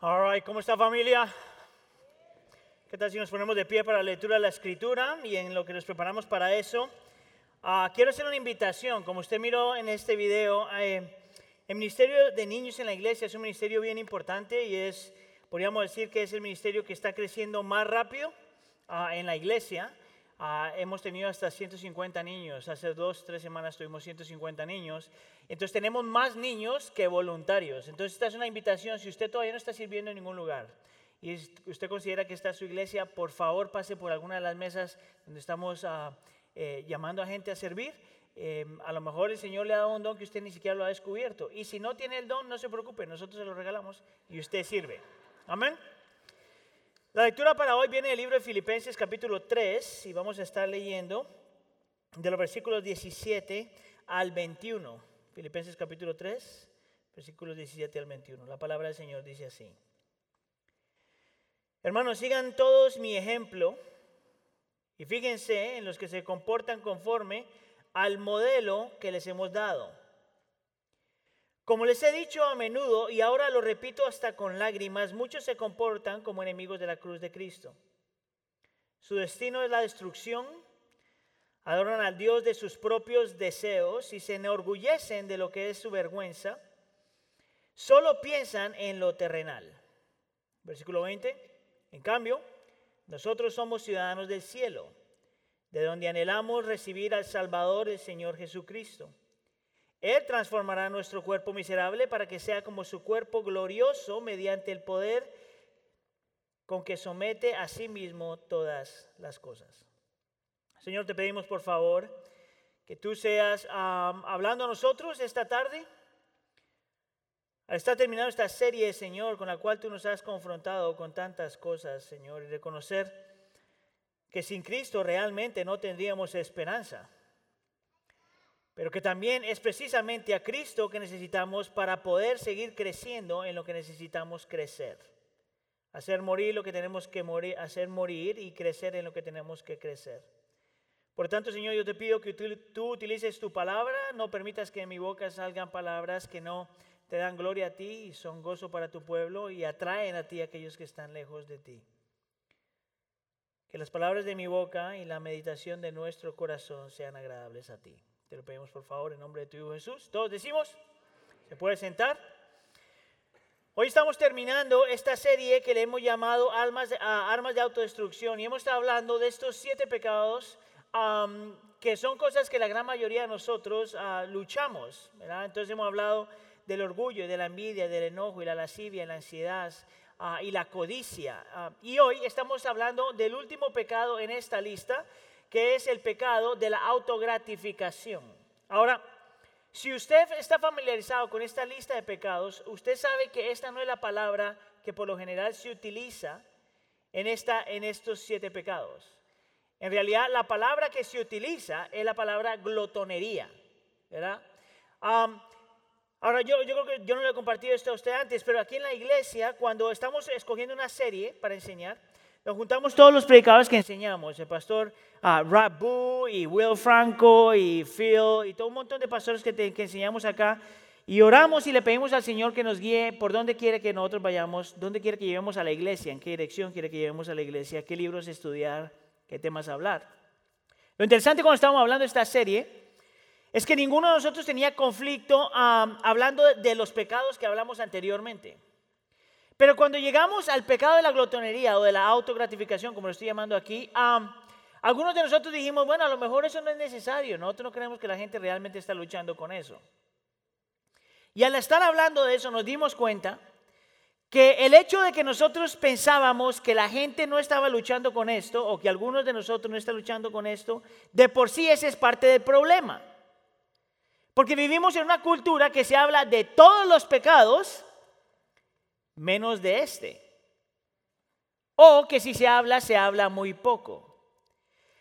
All right, ¿cómo está familia? ¿Qué tal si nos ponemos de pie para la lectura de la escritura y en lo que nos preparamos para eso? ah, quiero hacer una invitación. Como usted miró en este video, eh, el ministerio de niños en la iglesia es un ministerio bien importante y es, podríamos decir que es el ministerio que está creciendo más rápido ah, en la iglesia. Ah, hemos tenido hasta 150 niños. Hace dos, tres semanas tuvimos 150 niños. Entonces tenemos más niños que voluntarios. Entonces esta es una invitación. Si usted todavía no está sirviendo en ningún lugar y usted considera que está su iglesia, por favor pase por alguna de las mesas donde estamos ah, eh, llamando a gente a servir. Eh, a lo mejor el Señor le ha dado un don que usted ni siquiera lo ha descubierto. Y si no tiene el don, no se preocupe, nosotros se lo regalamos y usted sirve. Amén. La lectura para hoy viene del libro de Filipenses capítulo 3 y vamos a estar leyendo de los versículos 17 al 21. Filipenses capítulo 3, versículos 17 al 21. La palabra del Señor dice así. Hermanos, sigan todos mi ejemplo y fíjense en los que se comportan conforme al modelo que les hemos dado. Como les he dicho a menudo y ahora lo repito hasta con lágrimas, muchos se comportan como enemigos de la cruz de Cristo. Su destino es la destrucción, adoran al Dios de sus propios deseos y se enorgullecen de lo que es su vergüenza, solo piensan en lo terrenal. Versículo 20. En cambio, nosotros somos ciudadanos del cielo, de donde anhelamos recibir al Salvador, el Señor Jesucristo. Él transformará nuestro cuerpo miserable para que sea como su cuerpo glorioso mediante el poder con que somete a sí mismo todas las cosas. Señor, te pedimos por favor que tú seas hablando a nosotros esta tarde. Al estar terminando esta serie, Señor, con la cual tú nos has confrontado con tantas cosas, Señor, y reconocer que sin Cristo realmente no tendríamos esperanza pero que también es precisamente a Cristo que necesitamos para poder seguir creciendo en lo que necesitamos crecer. Hacer morir lo que tenemos que morir, hacer morir y crecer en lo que tenemos que crecer. Por tanto, Señor, yo te pido que tú, utilices tu palabra, no permitas que de mi boca salgan palabras que no te dan gloria a ti y son gozo para tu pueblo y atraen a ti a aquellos que están lejos de ti. Que las palabras de mi boca y la meditación de nuestro corazón sean agradables a ti. Te lo pedimos por favor en nombre de tu Hijo Jesús. Todos decimos, ¿se puede sentar? Hoy estamos terminando esta serie que le hemos llamado Almas, ah, Armas de Autodestrucción y hemos estado hablando de estos siete pecados am, que son cosas que la gran mayoría de nosotros ah, luchamos. ¿verdad? Entonces hemos hablado del orgullo, de la envidia, del enojo y la lascivia, la ansiedad ah, y la codicia. Ah, y hoy estamos hablando del último pecado en esta lista, que es el pecado de la autogratificación. Ahora, si usted está familiarizado con esta lista de pecados, usted sabe que esta no es la palabra que por lo general se utiliza en, esta, en estos siete pecados. En realidad, la palabra que se utiliza es la palabra glotonería, ¿verdad? Ahora, yo, yo creo que yo no le he compartido esto a usted antes, pero aquí en la iglesia, cuando estamos escogiendo una serie para enseñar, nos juntamos todos los predicadores que enseñamos, el pastor ah, Rob Boo y Will Franco y Phil y todo un montón de pastores que, te- que enseñamos acá y oramos y le pedimos al Señor que nos guíe por dónde quiere que nosotros vayamos, dónde quiere que llevemos a la iglesia, en qué dirección quiere que llevemos a la iglesia, qué libros estudiar, qué temas hablar. Lo interesante cuando estábamos hablando de esta serie es que ninguno de nosotros tenía conflicto ah, hablando de los pecados que hablamos anteriormente. Pero cuando llegamos al pecado de la glotonería o de la autogratificación, como lo estoy llamando aquí, algunos de nosotros dijimos, bueno, a lo mejor eso no es necesario. Nosotros no creemos que la gente realmente está luchando con eso. Y al estar hablando de eso nos dimos cuenta que el hecho de que nosotros pensábamos que la gente no estaba luchando con esto o que algunos de nosotros no están luchando con esto, de por sí ese es parte del problema. Porque vivimos en una cultura que se habla de todos los pecados menos de este. O que si se habla, se habla muy poco.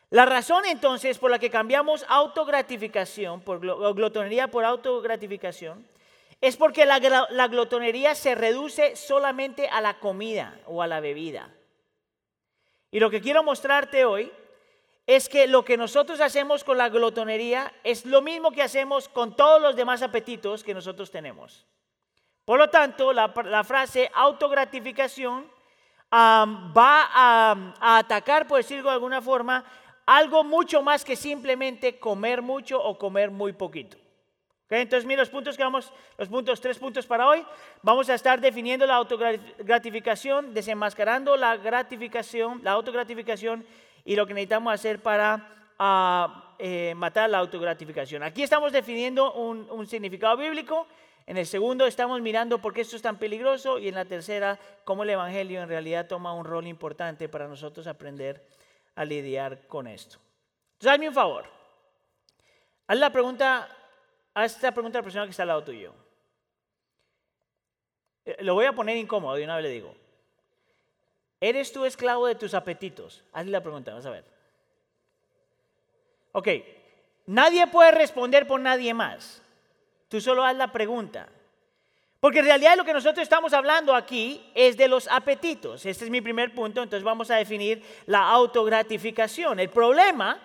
La razón entonces por la que cambiamos autogratificación, por glotonería por autogratificación, es porque la, la glotonería se reduce solamente a la comida o a la bebida. Y lo que quiero mostrarte hoy es que lo que nosotros hacemos con la glotonería es lo mismo que hacemos con todos los demás apetitos que nosotros tenemos. Por lo tanto, la, frase autogratificación va a, atacar, por decirlo de alguna forma, algo mucho más que simplemente comer mucho o comer muy poquito. Entonces, mira los puntos que vamos, los puntos, tres puntos para hoy. Vamos a estar definiendo la autogratificación, desenmascarando la gratificación, la autogratificación y lo que necesitamos hacer para ah, eh, matar la autogratificación. Aquí estamos definiendo un significado bíblico. En el segundo estamos mirando por qué esto es tan peligroso y en la tercera cómo el Evangelio en realidad toma un rol importante para nosotros aprender a lidiar con esto. Entonces, hazme un favor. Haz la pregunta Haz esta pregunta a la persona que está al lado tuyo. Eh, lo voy a poner incómodo, de una vez le digo. ¿Eres tú esclavo de tus apetitos? Hazle la pregunta, vas a ver. Ok, nadie puede responder por nadie más. Tú solo haz la pregunta. Porque en realidad lo que nosotros estamos hablando aquí es de los apetitos. Este es mi primer punto, entonces vamos a definir la autogratificación. El problema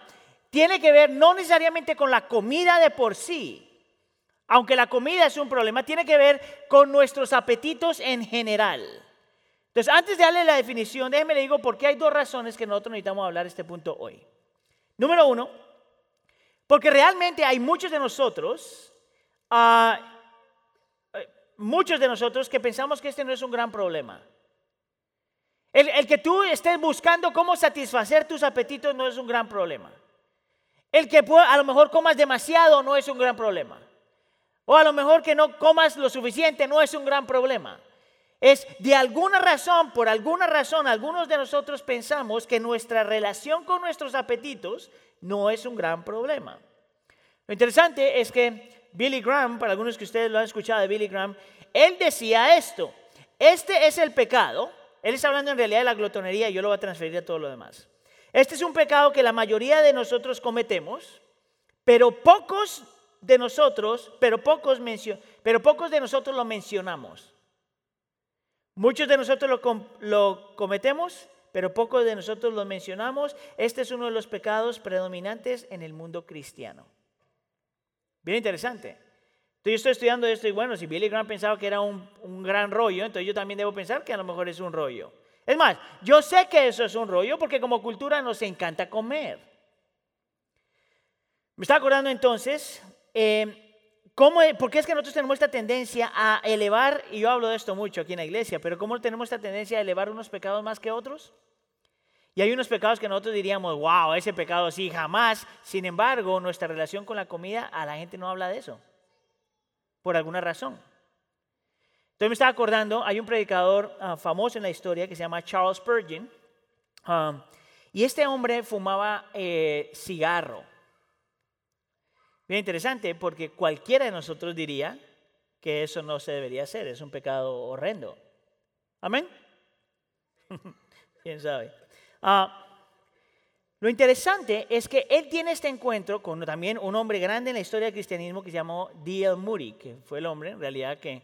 tiene que ver no necesariamente con la comida de por sí, aunque la comida es un problema, tiene que ver con nuestros apetitos en general. Entonces, antes de darle la definición, déjeme le digo por qué hay dos razones que nosotros necesitamos hablar este punto hoy. Número uno, porque realmente hay muchos de nosotros, uh, muchos de nosotros que pensamos que este no es un gran problema. El, el, que tú estés buscando cómo satisfacer tus apetitos no es un gran problema. El que a lo mejor comas demasiado no es un gran problema. O a lo mejor que no comas lo suficiente no es un gran problema. Es de alguna razón, por alguna razón, algunos de nosotros pensamos que nuestra relación con nuestros apetitos no es un gran problema. Lo interesante es que Billy Graham, para algunos que ustedes lo han escuchado de Billy Graham, él decía esto, este es el pecado, él está hablando en realidad de la glotonería y yo lo voy a transferir a todo lo demás. Este es un pecado que la mayoría de nosotros cometemos, pero pocos de nosotros, pero pocos, pero pocos de nosotros lo mencionamos. Muchos de nosotros lo, lo cometemos, pero pocos de nosotros lo mencionamos. Este es uno de los pecados predominantes en el mundo cristiano. Bien interesante. Entonces yo estoy estudiando esto y bueno, si Billy Graham pensaba que era un, un, gran rollo, entonces yo también debo pensar que a lo mejor es un rollo. Es más, yo sé que eso es un rollo porque como cultura nos encanta comer. Me está acordando entonces eh, ¿cómo, ¿por qué es que nosotros tenemos esta tendencia a elevar, y yo hablo de esto mucho aquí en la iglesia, pero cómo tenemos esta tendencia a elevar unos pecados más que otros? Y hay unos pecados que nosotros diríamos, wow, ese pecado sí, jamás. Sin embargo, nuestra relación con la comida, a la gente no habla de eso, por alguna razón. Entonces me estaba acordando, hay un predicador ah, famoso en la historia que se llama Charles Spurgeon, ah, y este hombre fumaba eh, cigarro. Bien interesante porque cualquiera de nosotros diría que eso no se debería hacer, es un pecado horrendo. Amén. ¿Quién sabe? Ah, lo interesante es que él tiene este encuentro con también un hombre grande en la historia del cristianismo que se llamó D.L. Moody, que fue el hombre en realidad que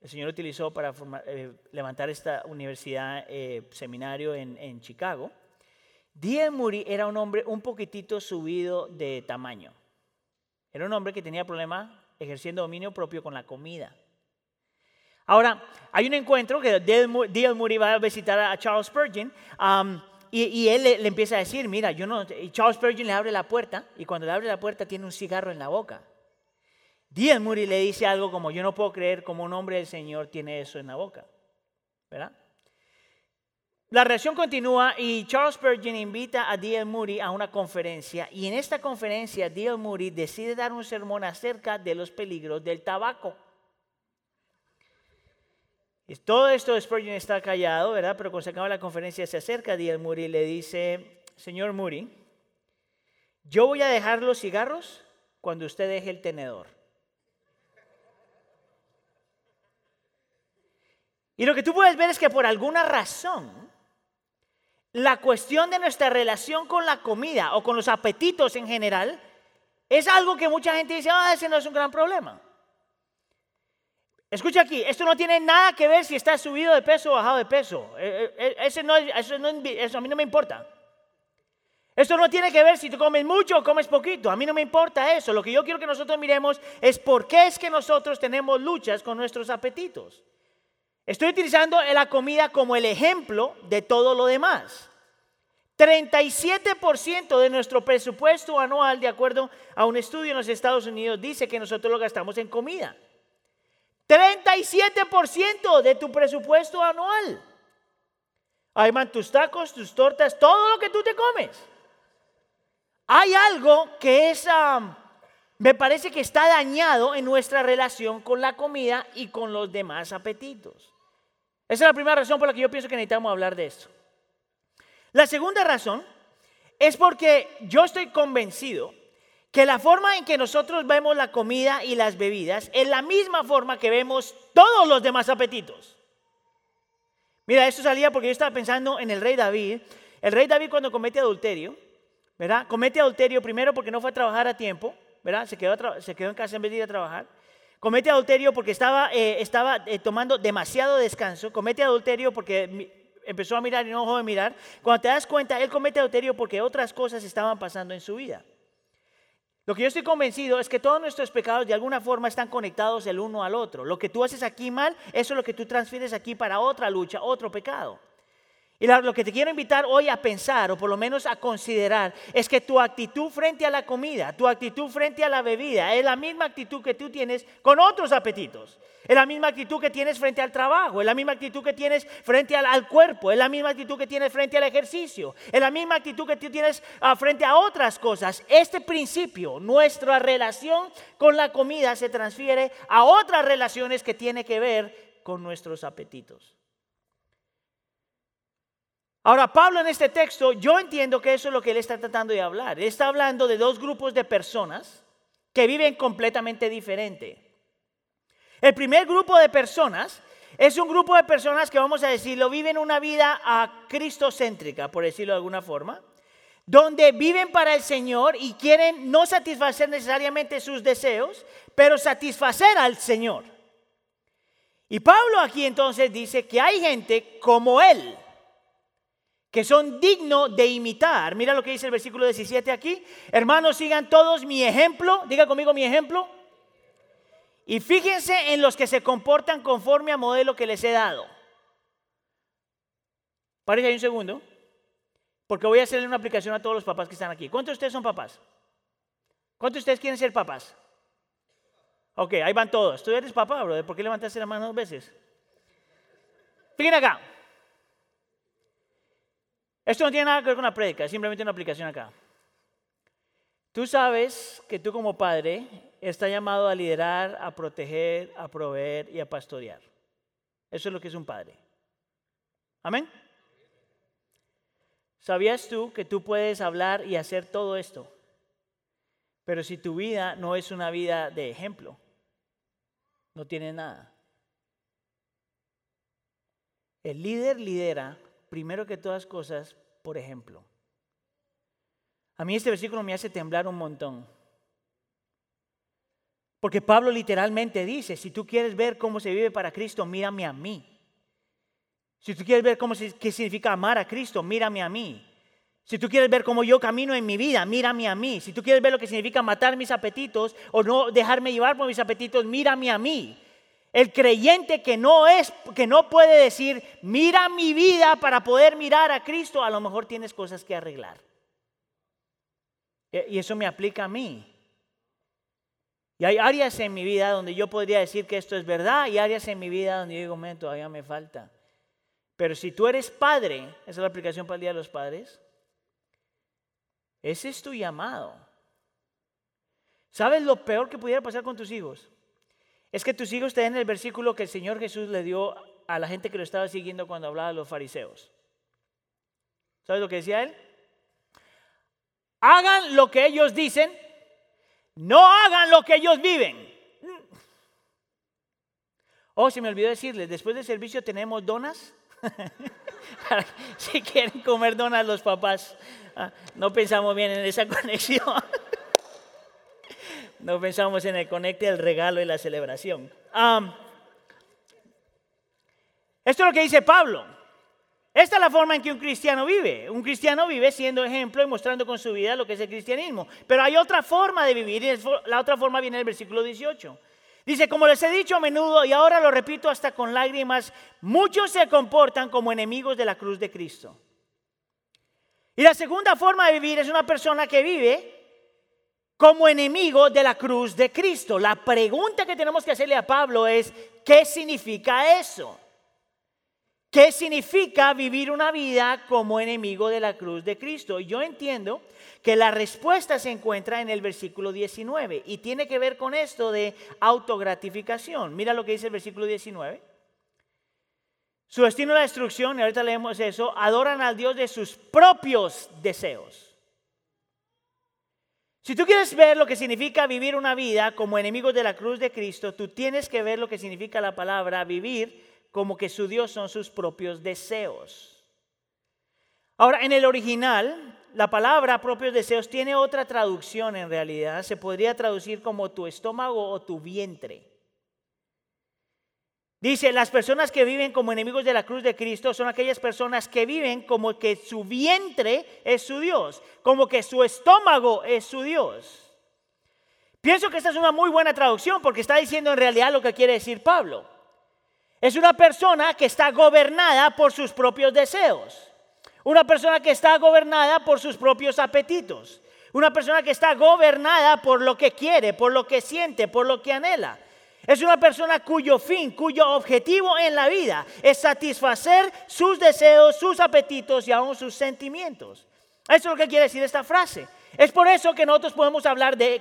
el Señor utilizó para eh, levantar esta universidad, eh, seminario en, Chicago. D.L. Moody era un hombre un poquitito subido de tamaño. Era un hombre que tenía problemas ejerciendo dominio propio con la comida. Ahora, hay un encuentro que D.L. Moody va a visitar a Charles Spurgeon y, él le, empieza a decir, mira, yo no, Charles Spurgeon le abre la puerta y cuando le abre la puerta tiene un cigarro en la boca. D.L. Moody le dice algo como, yo no puedo creer como un hombre del Señor tiene eso en la boca. ¿Verdad? La reacción continúa y Charles Spurgeon invita a D.L. Moody a una conferencia y en esta conferencia D.L. Moody decide dar un sermón acerca de los peligros del tabaco. Todo esto Spurgeon está callado, ¿verdad? Pero cuando se acaba la conferencia se acerca a D.L. Moody y le dice, señor Moody, yo voy a dejar los cigarros cuando usted deje el tenedor. Y lo que tú puedes ver es que por alguna razón, la cuestión de nuestra relación con la comida o con los apetitos en general es algo que mucha gente dice, ah, ese no es un gran problema. Escucha aquí, esto no tiene nada que ver si estás subido de peso o bajado de peso. Eh, eh, eh, eso, a mí no me importa. Esto no tiene que ver si tú comes mucho o comes poquito. A mí no me importa eso. Lo que yo quiero que nosotros miremos es por qué es que nosotros tenemos luchas con nuestros apetitos. Estoy utilizando la comida como el ejemplo de todo lo demás. 37% de nuestro presupuesto anual, de acuerdo a un estudio en los Estados Unidos, dice que nosotros lo gastamos en comida. 37% de tu presupuesto anual. Ahí van tus tacos, tus tortas, todo lo que tú te comes. Hay algo que es, me parece que está dañado en nuestra relación con la comida y con los demás apetitos. Esa es la primera razón por la que yo pienso que necesitamos hablar de esto. La segunda razón es porque yo estoy convencido que la forma en que nosotros vemos la comida y las bebidas es la misma forma que vemos todos los demás apetitos. Mira, esto salía porque yo estaba pensando en el rey David. El rey David cuando comete adulterio, ¿verdad? Comete adulterio primero porque no fue a trabajar a tiempo, ¿verdad? Se quedó, en casa en vez de ir a trabajar. Comete adulterio porque estaba, eh, estaba eh, tomando demasiado descanso. Comete adulterio porque empezó a mirar y no dejó de mirar, cuando te das cuenta, él comete adulterio porque otras cosas estaban pasando en su vida. Lo que yo estoy convencido es que todos nuestros pecados de alguna forma están conectados el uno al otro. Lo que tú haces aquí mal, eso es lo que tú transfieres aquí para otra lucha, otro pecado. Y lo que te quiero invitar hoy a pensar, o por lo menos a considerar, es que tu actitud frente a la comida, tu actitud frente a la bebida, es la misma actitud que tú tienes con otros apetitos. Es la misma actitud que tienes frente al trabajo, es la misma actitud que tienes frente al, cuerpo, es la misma actitud que tienes frente al ejercicio, es la misma actitud que tú tienes ah, frente a otras cosas. Este principio, nuestra relación con la comida se transfiere a otras relaciones que tienen que ver con nuestros apetitos. Ahora, Pablo en este texto, yo entiendo que eso es lo que él está tratando de hablar. Él está hablando de dos grupos de personas que viven completamente diferente. El primer grupo de personas es un grupo de personas que, vamos a decirlo, viven una vida a cristocéntrica, por decirlo de alguna forma, donde viven para el Señor y quieren no satisfacer necesariamente sus deseos, pero satisfacer al Señor. Y Pablo aquí entonces dice que hay gente como él que son dignos de imitar. Mira lo que dice el versículo 17 aquí. Hermanos, sigan todos mi ejemplo. Diga conmigo mi ejemplo. Y fíjense en los que se comportan conforme al modelo que les he dado. Parece ahí un segundo. Porque voy a hacerle una aplicación a todos los papás que están aquí. ¿Cuántos de ustedes son papás? ¿Cuántos de ustedes quieren ser papás? Ok, ahí van todos. ¿Tú eres papá, brother? ¿Por qué levantaste la mano dos veces? Fíjense acá. Esto no tiene nada que ver con la prédica, es simplemente una aplicación acá. Tú sabes que tú como padre estás llamado a liderar, a proteger, a proveer y a pastorear. Eso es lo que es un padre. Amén. ¿Sabías tú que tú puedes hablar y hacer todo esto? Pero si tu vida no es una vida de ejemplo, no tiene nada. El líder lidera primero que todas cosas, por ejemplo. A mí este versículo me hace temblar un montón. Porque Pablo literalmente dice, si tú quieres ver cómo se vive para Cristo, mírame a mí. Si tú quieres ver cómo qué significa amar a Cristo, mírame a mí. Si tú quieres ver cómo yo camino en mi vida, mírame a mí. Si tú quieres ver lo que significa matar mis apetitos o no dejarme llevar por mis apetitos, mírame a mí. El creyente que no es, que no puede decir, mira mi vida para poder mirar a Cristo, a lo mejor tienes cosas que arreglar. Y eso me aplica a mí. Y hay áreas en mi vida donde yo podría decir que esto es verdad y áreas en mi vida donde yo digo, men, todavía me falta. Pero si tú eres padre, esa es la aplicación para el Día de los Padres, ese es tu llamado. ¿Sabes lo peor que pudiera pasar con tus hijos? Es que tus hijos te den el versículo que el Señor Jesús le dio a la gente que lo estaba siguiendo cuando hablaba de los fariseos. ¿Sabes lo que decía él? Hagan lo que ellos dicen, no hagan lo que ellos viven. Oh, se me olvidó decirles, después del servicio tenemos donas. si quieren comer donas los papás, ah, no pensamos bien en esa conexión. No pensamos en el conecte, el regalo y la celebración. esto es lo que dice Pablo. Esta es la forma en que un cristiano vive. Un cristiano vive siendo ejemplo y mostrando con su vida lo que es el cristianismo. Pero hay otra forma de vivir y la otra forma viene en el versículo 18. Dice, como les he dicho a menudo y ahora lo repito hasta con lágrimas, muchos se comportan como enemigos de la cruz de Cristo. Y la segunda forma de vivir es una persona que vive como enemigo de la cruz de Cristo. La pregunta que tenemos que hacerle a Pablo es, ¿qué significa eso? ¿Qué significa vivir una vida como enemigo de la cruz de Cristo? Yo entiendo que la respuesta se encuentra en el versículo 19 y tiene que ver con esto de autogratificación. Mira lo que dice el versículo 19. Su destino es la destrucción, y ahorita leemos eso, adoran al Dios de sus propios deseos. Si tú quieres ver lo que significa vivir una vida como enemigos de la cruz de Cristo, tú tienes que ver lo que significa la palabra vivir como que su Dios son sus propios deseos. Ahora, en el original, la palabra propios deseos tiene otra traducción en realidad. Se podría traducir como tu estómago o tu vientre. Dice, las personas que viven como enemigos de la cruz de Cristo son aquellas personas que viven como que su vientre es su Dios, como que su estómago es su Dios. Pienso que esta es una muy buena traducción porque está diciendo en realidad lo que quiere decir Pablo. Es una persona que está gobernada por sus propios deseos. Una persona que está gobernada por sus propios apetitos. Una persona que está gobernada por lo que quiere, por lo que siente, por lo que anhela. Es una persona cuyo fin, cuyo objetivo en la vida es satisfacer sus deseos, sus apetitos y aún sus sentimientos. Eso es lo que quiere decir esta frase. Es por eso que nosotros podemos hablar de,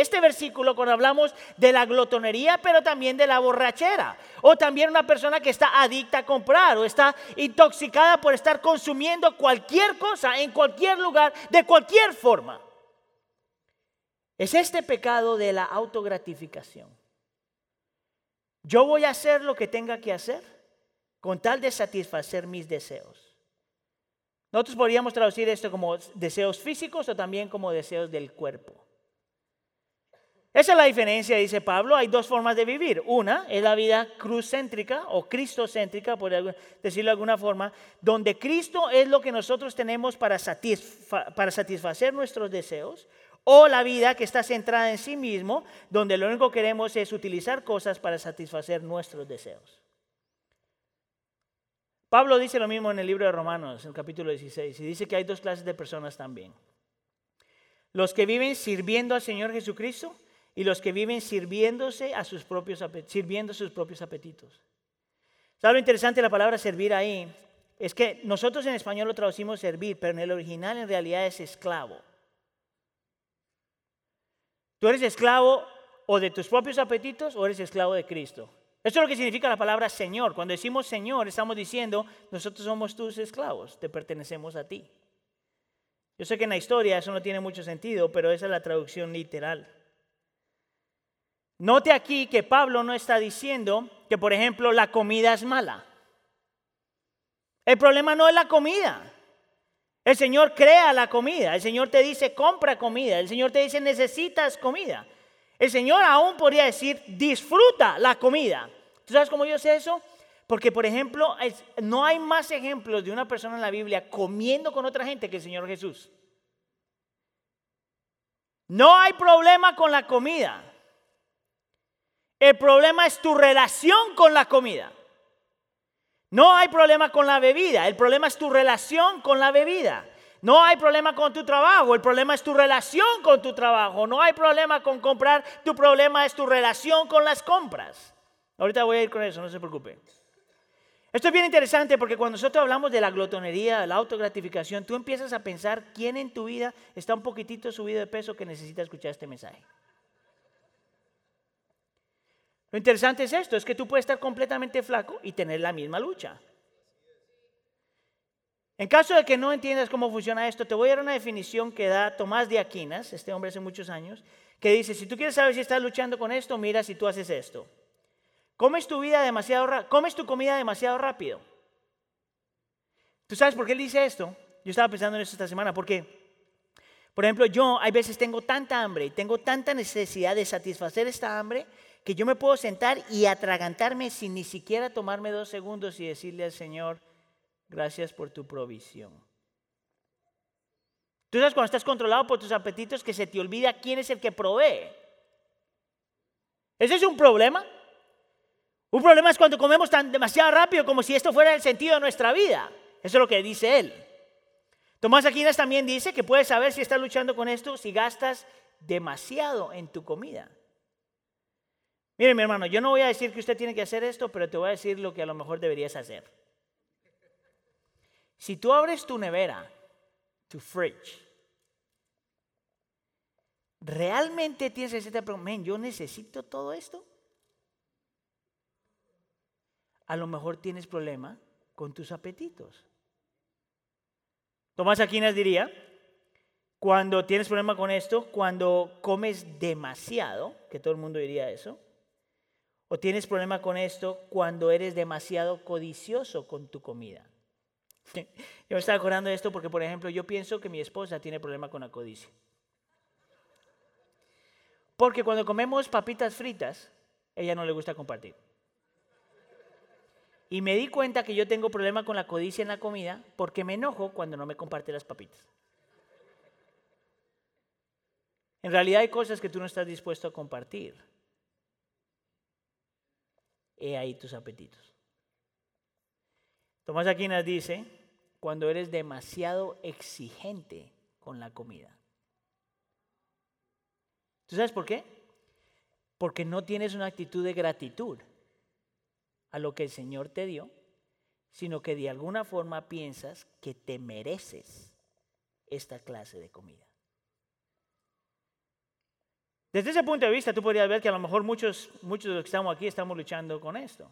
este versículo cuando hablamos de la glotonería, pero también de la borrachera. O también una persona que está adicta a comprar o está intoxicada por estar consumiendo cualquier cosa en cualquier lugar, de cualquier forma. Es este pecado de la autogratificación. Yo voy a hacer lo que tenga que hacer con tal de satisfacer mis deseos. Nosotros podríamos traducir esto como deseos físicos o también como deseos del cuerpo. Esa es la diferencia, dice Pablo. Hay dos formas de vivir. Una es la vida cruzcéntrica o cristocéntrica, por decirlo de alguna forma, donde Cristo es lo que nosotros tenemos para, para satisfacer nuestros deseos. O la vida que está centrada en sí mismo, donde lo único que queremos es utilizar cosas para satisfacer nuestros deseos. Pablo dice lo mismo en el libro de Romanos, en el capítulo 16, y dice que hay dos clases de personas también. Los que viven sirviendo al Señor Jesucristo y los que viven sirviéndose a sus propios, sirviendo sus propios apetitos. ¿Sabes lo interesante de la palabra servir ahí? Es que nosotros en español lo traducimos servir, pero en el original en realidad es esclavo. Tú eres esclavo o de tus propios apetitos o eres esclavo de Cristo. Eso es lo que significa la palabra Señor. Cuando decimos Señor, estamos diciendo, nosotros somos tus esclavos, te pertenecemos a ti. Yo sé que en la historia eso no tiene mucho sentido, pero esa es la traducción literal. Note aquí que Pablo no está diciendo que, por ejemplo, la comida es mala. El problema no es la comida. El Señor crea la comida. El Señor te dice, compra comida. El Señor te dice, necesitas comida. El Señor aún podría decir, disfruta la comida. ¿Tú sabes cómo yo sé eso? Porque, por ejemplo, no hay más ejemplos de una persona en la Biblia comiendo con otra gente que el Señor Jesús. No hay problema con la comida. El problema es tu relación con la comida. No hay problema con la bebida. El problema es tu relación con la bebida. No hay problema con tu trabajo, el problema es tu relación con tu trabajo. No hay problema con comprar, tu problema es tu relación con las compras. Ahorita voy a ir con eso, no se preocupe. Esto es bien interesante porque cuando nosotros hablamos de la glotonería, la autogratificación, tú empiezas a pensar quién en tu vida está un poquitito subido de peso que necesita escuchar este mensaje. Lo interesante es esto, es que tú puedes estar completamente flaco y tener la misma lucha. En caso de que no entiendas cómo funciona esto, te voy a dar una definición que da Tomás de Aquinas, este hombre hace muchos años, que dice, si tú quieres saber si estás luchando con esto, mira si tú haces esto. Comes tu comida demasiado rápido. ¿Tú sabes por qué él dice esto? Yo estaba pensando en esto esta semana, porque, por ejemplo, yo hay veces tengo tanta hambre y tengo tanta necesidad de satisfacer esta hambre que yo me puedo sentar y atragantarme sin ni siquiera tomarme dos segundos y decirle al Señor, Gracias por tu provisión. Tú sabes cuando estás controlado por tus apetitos que se te olvida quién es el que provee. ¿Ese es un problema? Un problema es cuando comemos tan demasiado rápido como si esto fuera el sentido de nuestra vida. Eso es lo que dice él. Tomás Aquinas también dice que puedes saber si estás luchando con esto si gastas demasiado en tu comida. Mire, mi hermano, yo no voy a decir que usted tiene que hacer esto, pero te voy a decir lo que a lo mejor deberías hacer. Si tú abres tu nevera, tu fridge, ¿realmente tienes ese pregunta, yo necesito todo esto? A lo mejor tienes problema con tus apetitos. Tomás Aquinas diría, cuando tienes problema con esto, cuando comes demasiado, que todo el mundo diría eso, o tienes problema con esto cuando eres demasiado codicioso con tu comida. Yo me estaba acordando de esto porque, por ejemplo, yo pienso que mi esposa tiene problema con la codicia. Porque cuando comemos papitas fritas, ella no le gusta compartir. Y me di cuenta que yo tengo problema con la codicia en la comida porque me enojo cuando no me comparte las papitas. En realidad hay cosas que tú no estás dispuesto a compartir. He ahí tus apetitos. Tomás Aquinas dice, cuando eres demasiado exigente con la comida. ¿Tú sabes por qué? Porque no tienes una actitud de gratitud a lo que el Señor te dio, sino que de alguna forma piensas que te mereces esta clase de comida. Desde ese punto de vista, tú podrías ver que a lo mejor muchos, muchos de los que estamos aquí estamos luchando con esto.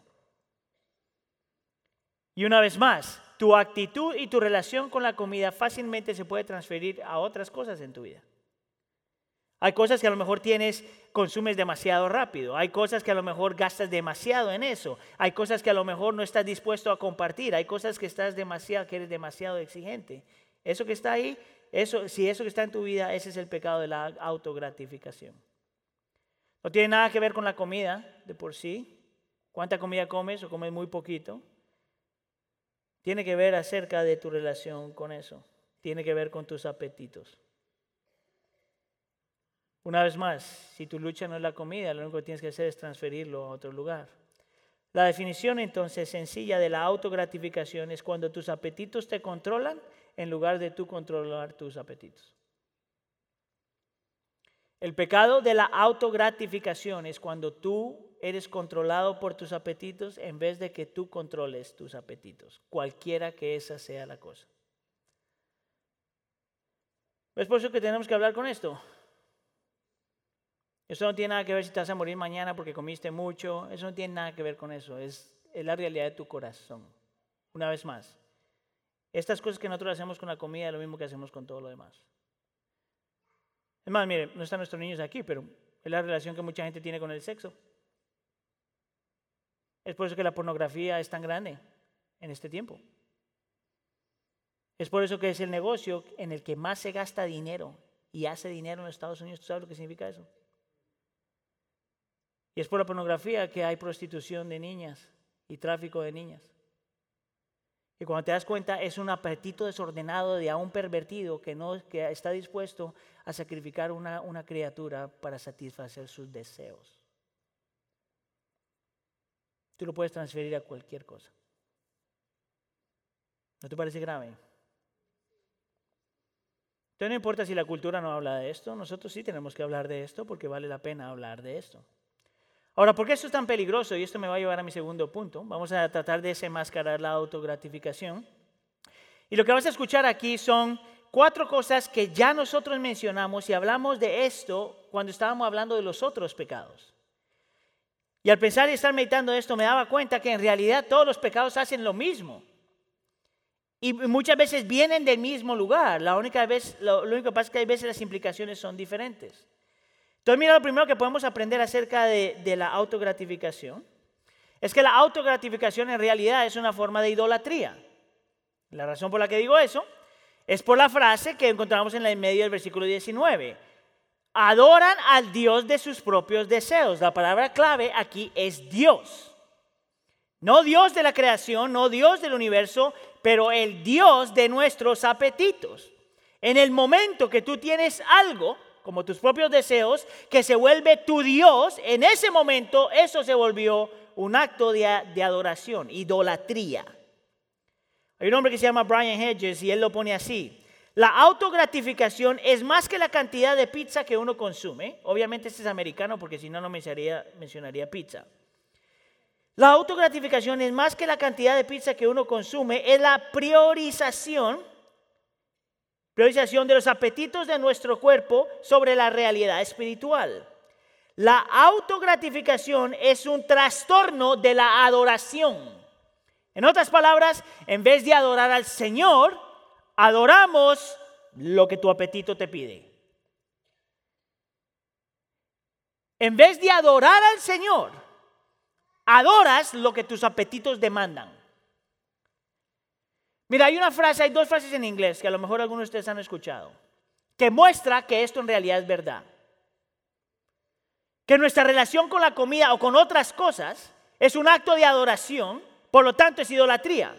Y una vez más, tu actitud y tu relación con la comida fácilmente se puede transferir a otras cosas en tu vida. Hay cosas que a lo mejor tienes, consumes demasiado rápido. Hay cosas que a lo mejor gastas demasiado en eso. Hay cosas que a lo mejor no estás dispuesto a compartir. Hay cosas que estás demasiado, que eres demasiado exigente. Eso que está ahí, eso, si eso que está en tu vida, ese es el pecado de la autogratificación. No tiene nada que ver con la comida de por sí. ¿Cuánta comida comes o comes muy poquito? Tiene que ver acerca de tu relación con eso. Tiene que ver con tus apetitos. Una vez más, si tu lucha no es la comida, lo único que tienes que hacer es transferirlo a otro lugar. La definición entonces sencilla de la autogratificación es cuando tus apetitos te controlan en lugar de tú controlar tus apetitos. El pecado de la autogratificación es cuando tú eres controlado por tus apetitos en vez de que tú controles tus apetitos, cualquiera que esa sea la cosa. Es por eso que tenemos que hablar con esto. Eso no tiene nada que ver si te vas a morir mañana porque comiste mucho. Eso no tiene nada que ver con eso. Es, es la realidad de tu corazón. Una vez más, estas cosas que nosotros hacemos con la comida es lo mismo que hacemos con todo lo demás. Es más, mire, no están nuestros niños aquí, pero es la relación que mucha gente tiene con el sexo. Es por eso que la pornografía es tan grande en este tiempo. Es por eso que es el negocio en el que más se gasta dinero y hace dinero en los Estados Unidos. ¿Tú sabes lo que significa eso? Y es por la pornografía que hay prostitución de niñas y tráfico de niñas. Y cuando te das cuenta, es un apetito desordenado de a un pervertido que, no, que está dispuesto a sacrificar una, una criatura para satisfacer sus deseos. Tú lo puedes transferir a cualquier cosa. ¿No te parece grave? Entonces no importa si la cultura no habla de esto, nosotros sí tenemos que hablar de esto porque vale la pena hablar de esto. Ahora, ¿por qué esto es tan peligroso? Y esto me va a llevar a mi segundo punto. Vamos a tratar de desenmascarar la autogratificación. Y lo que vas a escuchar aquí son cuatro cosas que ya nosotros mencionamos y hablamos de esto cuando estábamos hablando de los otros pecados. Y al pensar y estar meditando esto me daba cuenta que en realidad todos los pecados hacen lo mismo. Y muchas veces vienen del mismo lugar. La única vez, lo, único que pasa es que hay veces las implicaciones son diferentes. Entonces, mira, lo primero que podemos aprender acerca de, de la autogratificación es que la autogratificación en realidad es una forma de idolatría. La razón por la que digo eso es por la frase que encontramos en el medio del versículo 19. Adoran al Dios de sus propios deseos. La palabra clave aquí es Dios. No Dios de la creación, no Dios del universo, pero el Dios de nuestros apetitos. En el momento que tú tienes algo, como tus propios deseos, que se vuelve tu Dios, en ese momento eso se volvió un acto de, adoración, idolatría. Hay un hombre que se llama Brian Hedges y él lo pone así. La autogratificación es más que la cantidad de pizza que uno consume. Obviamente este es americano porque si no, no mencionaría, mencionaría pizza. La autogratificación es más que la cantidad de pizza que uno consume, es la priorización, de los apetitos de nuestro cuerpo sobre la realidad espiritual. La autogratificación es un trastorno de la adoración. En otras palabras, en vez de adorar al Señor, adoramos lo que tu apetito te pide. En vez de adorar al Señor, adoras lo que tus apetitos demandan. Mira, hay una frase, hay dos frases en inglés que a lo mejor algunos de ustedes han escuchado, que muestra que esto en realidad es verdad. Que nuestra relación con la comida o con otras cosas es un acto de adoración, por lo tanto es idolatría.